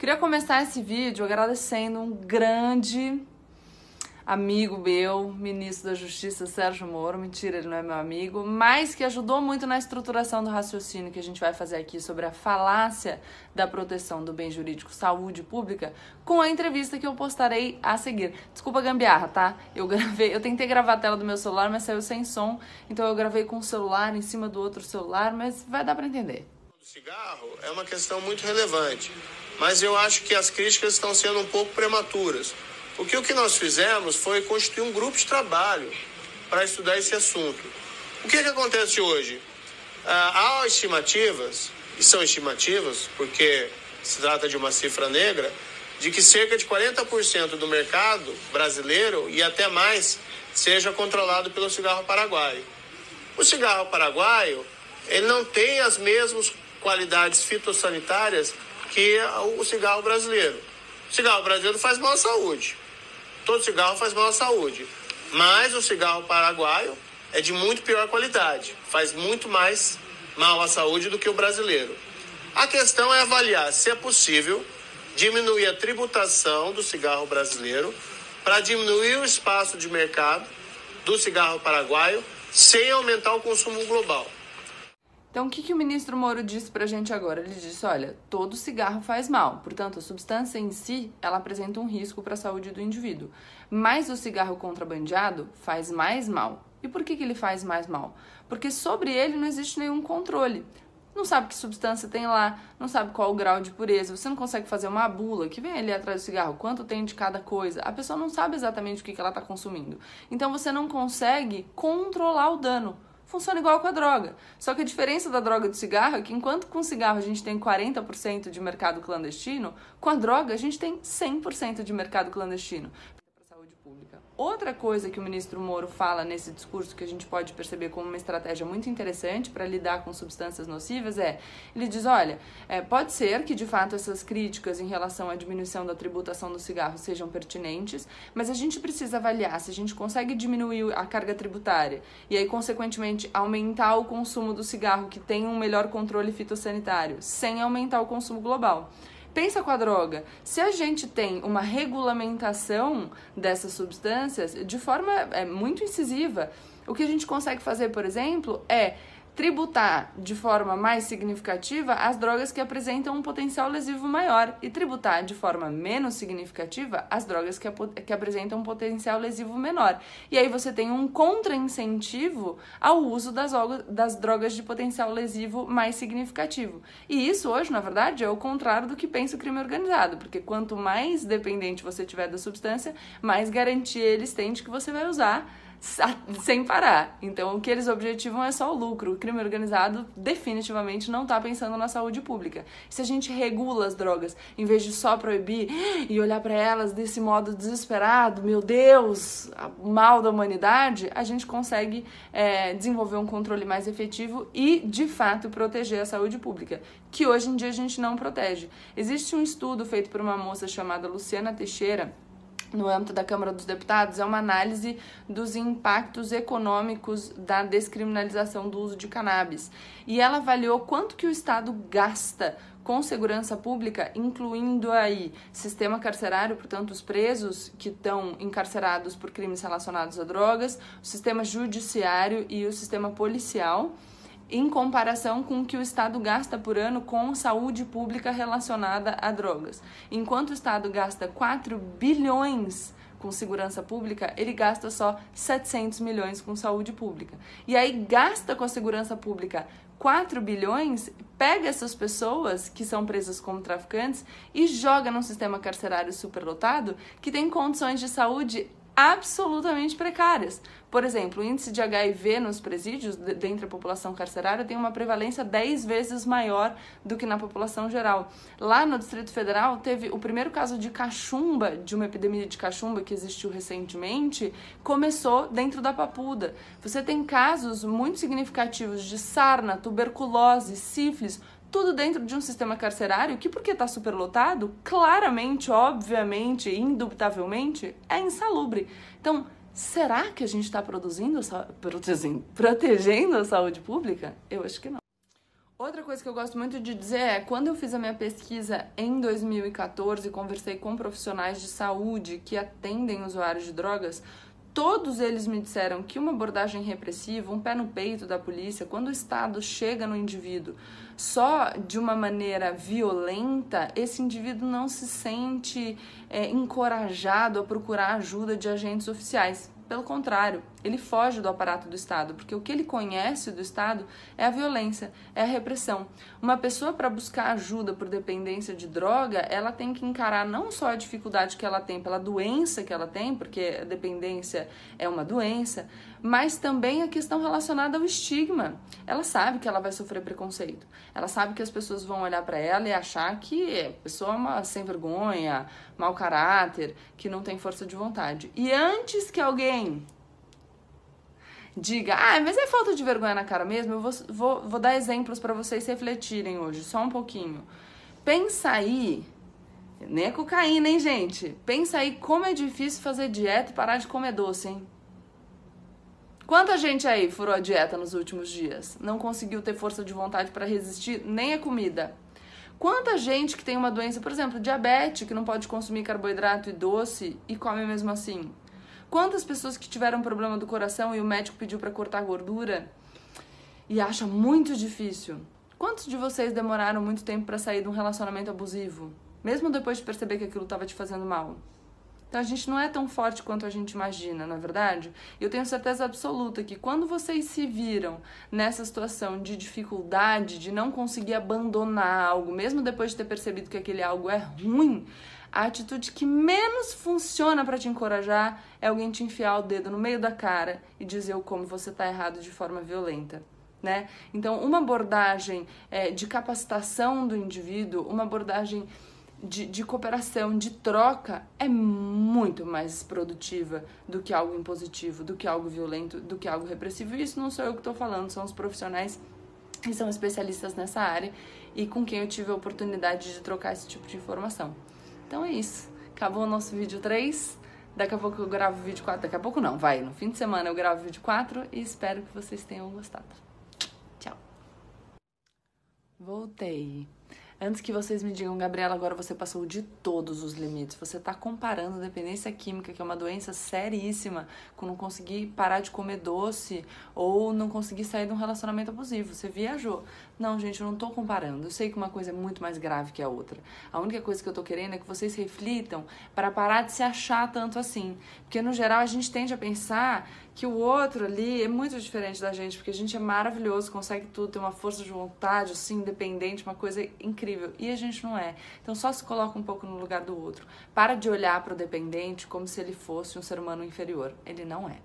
Queria começar esse vídeo agradecendo um grande amigo meu, ministro da Justiça Sérgio Moro. Mentira, ele não é meu amigo, mas que ajudou muito na estruturação do raciocínio que a gente vai fazer aqui sobre a falácia da proteção do bem jurídico saúde pública com a entrevista que eu postarei a seguir. Desculpa gambiarra, tá? Eu gravei, eu tentei gravar a tela do meu celular, mas saiu sem som, então eu gravei com o celular em cima do outro celular, mas vai dar para entender. O cigarro é uma questão muito relevante mas eu acho que as críticas estão sendo um pouco prematuras. Porque o que nós fizemos foi constituir um grupo de trabalho para estudar esse assunto. O que, que acontece hoje? Ah, há estimativas, e são estimativas, porque se trata de uma cifra negra, de que cerca de 40% do mercado brasileiro e até mais seja controlado pelo cigarro paraguaio. O cigarro paraguaio, ele não tem as mesmas qualidades fitossanitárias que o cigarro brasileiro. O cigarro brasileiro faz mal à saúde. Todo cigarro faz mal à saúde. Mas o cigarro paraguaio é de muito pior qualidade. Faz muito mais mal à saúde do que o brasileiro. A questão é avaliar se é possível diminuir a tributação do cigarro brasileiro para diminuir o espaço de mercado do cigarro paraguaio sem aumentar o consumo global. Então, o que, que o ministro Moro disse pra gente agora? Ele disse, olha, todo cigarro faz mal, portanto, a substância em si, ela apresenta um risco para a saúde do indivíduo. Mas o cigarro contrabandeado faz mais mal. E por que, que ele faz mais mal? Porque sobre ele não existe nenhum controle. Não sabe que substância tem lá, não sabe qual o grau de pureza, você não consegue fazer uma bula que vem ali atrás do cigarro, quanto tem de cada coisa. A pessoa não sabe exatamente o que, que ela está consumindo. Então você não consegue controlar o dano funciona igual com a droga. Só que a diferença da droga do cigarro é que enquanto com o cigarro a gente tem 40% de mercado clandestino, com a droga a gente tem 100% de mercado clandestino. Outra coisa que o ministro Moro fala nesse discurso que a gente pode perceber como uma estratégia muito interessante para lidar com substâncias nocivas é: ele diz, olha, é, pode ser que de fato essas críticas em relação à diminuição da tributação do cigarro sejam pertinentes, mas a gente precisa avaliar se a gente consegue diminuir a carga tributária e aí, consequentemente, aumentar o consumo do cigarro que tem um melhor controle fitossanitário, sem aumentar o consumo global. Pensa com a droga. Se a gente tem uma regulamentação dessas substâncias de forma é, muito incisiva, o que a gente consegue fazer, por exemplo, é tributar de forma mais significativa as drogas que apresentam um potencial lesivo maior e tributar de forma menos significativa as drogas que, que apresentam um potencial lesivo menor. E aí você tem um contra-incentivo ao uso das, das drogas de potencial lesivo mais significativo. E isso hoje, na verdade, é o contrário do que pensa o crime organizado, porque quanto mais dependente você tiver da substância, mais garantia eles têm de que você vai usar sem parar. Então, o que eles objetivam é só o lucro. O crime organizado definitivamente não está pensando na saúde pública. Se a gente regula as drogas, em vez de só proibir e olhar para elas desse modo desesperado, meu Deus, mal da humanidade, a gente consegue é, desenvolver um controle mais efetivo e, de fato, proteger a saúde pública, que hoje em dia a gente não protege. Existe um estudo feito por uma moça chamada Luciana Teixeira no âmbito da Câmara dos Deputados é uma análise dos impactos econômicos da descriminalização do uso de cannabis. E ela avaliou quanto que o Estado gasta com segurança pública, incluindo aí sistema carcerário, portanto, os presos que estão encarcerados por crimes relacionados a drogas, o sistema judiciário e o sistema policial em comparação com o que o Estado gasta por ano com saúde pública relacionada a drogas. Enquanto o Estado gasta 4 bilhões com segurança pública, ele gasta só 700 milhões com saúde pública. E aí gasta com a segurança pública 4 bilhões, pega essas pessoas que são presas como traficantes e joga num sistema carcerário superlotado que tem condições de saúde absolutamente precárias. Por exemplo, o índice de HIV nos presídios, dentre a população carcerária, tem uma prevalência 10 vezes maior do que na população geral. Lá no Distrito Federal, teve o primeiro caso de cachumba, de uma epidemia de cachumba que existiu recentemente, começou dentro da Papuda. Você tem casos muito significativos de sarna, tuberculose, sífilis, tudo dentro de um sistema carcerário que, porque está superlotado, claramente, obviamente, indubitavelmente, é insalubre. Então, será que a gente está produzindo, protegendo, protegendo a saúde pública? Eu acho que não. Outra coisa que eu gosto muito de dizer é, quando eu fiz a minha pesquisa em 2014, conversei com profissionais de saúde que atendem usuários de drogas, todos eles me disseram que uma abordagem repressiva, um pé no peito da polícia, quando o Estado chega no indivíduo só de uma maneira violenta, esse indivíduo não se sente é, encorajado a procurar ajuda de agentes oficiais. Pelo contrário, ele foge do aparato do Estado, porque o que ele conhece do Estado é a violência, é a repressão. Uma pessoa para buscar ajuda por dependência de droga, ela tem que encarar não só a dificuldade que ela tem pela doença que ela tem, porque a dependência é uma doença, mas também a questão relacionada ao estigma. Ela sabe que ela vai sofrer preconceito. Ela sabe que as pessoas vão olhar para ela e achar que a pessoa é uma sem vergonha, mau caráter, que não tem força de vontade. E antes que alguém diga, ah, mas é falta de vergonha na cara mesmo, eu vou, vou, vou dar exemplos para vocês refletirem hoje, só um pouquinho. Pensa aí, nem é cocaína, hein, gente? Pensa aí como é difícil fazer dieta e parar de comer doce, hein? Quanta gente aí furou a dieta nos últimos dias? Não conseguiu ter força de vontade para resistir nem a comida. Quanta gente que tem uma doença, por exemplo, diabetes, que não pode consumir carboidrato e doce e come mesmo assim? Quantas pessoas que tiveram problema do coração e o médico pediu para cortar gordura e acha muito difícil? Quantos de vocês demoraram muito tempo para sair de um relacionamento abusivo, mesmo depois de perceber que aquilo estava te fazendo mal? Então a gente não é tão forte quanto a gente imagina, na é verdade? Eu tenho certeza absoluta que quando vocês se viram nessa situação de dificuldade, de não conseguir abandonar algo, mesmo depois de ter percebido que aquele algo é ruim, a atitude que menos funciona para te encorajar é alguém te enfiar o dedo no meio da cara e dizer o como você está errado de forma violenta. Né? Então, uma abordagem é, de capacitação do indivíduo, uma abordagem de, de cooperação, de troca, é muito mais produtiva do que algo impositivo, do que algo violento, do que algo repressivo. E isso não sou eu que estou falando, são os profissionais que são especialistas nessa área e com quem eu tive a oportunidade de trocar esse tipo de informação. Então é isso. Acabou o nosso vídeo 3. Daqui a pouco eu gravo o vídeo 4. Daqui a pouco não, vai. No fim de semana eu gravo o vídeo 4 e espero que vocês tenham gostado. Tchau. Voltei. Antes que vocês me digam, Gabriela, agora você passou de todos os limites. Você está comparando dependência química, que é uma doença seríssima, com não conseguir parar de comer doce ou não conseguir sair de um relacionamento abusivo. Você viajou. Não, gente, eu não estou comparando. Eu sei que uma coisa é muito mais grave que a outra. A única coisa que eu estou querendo é que vocês reflitam para parar de se achar tanto assim. Porque no geral a gente tende a pensar que o outro ali é muito diferente da gente, porque a gente é maravilhoso, consegue tudo, tem uma força de vontade, assim, independente, uma coisa incrível. E a gente não é. Então só se coloca um pouco no lugar do outro. Para de olhar para o dependente como se ele fosse um ser humano inferior. Ele não é.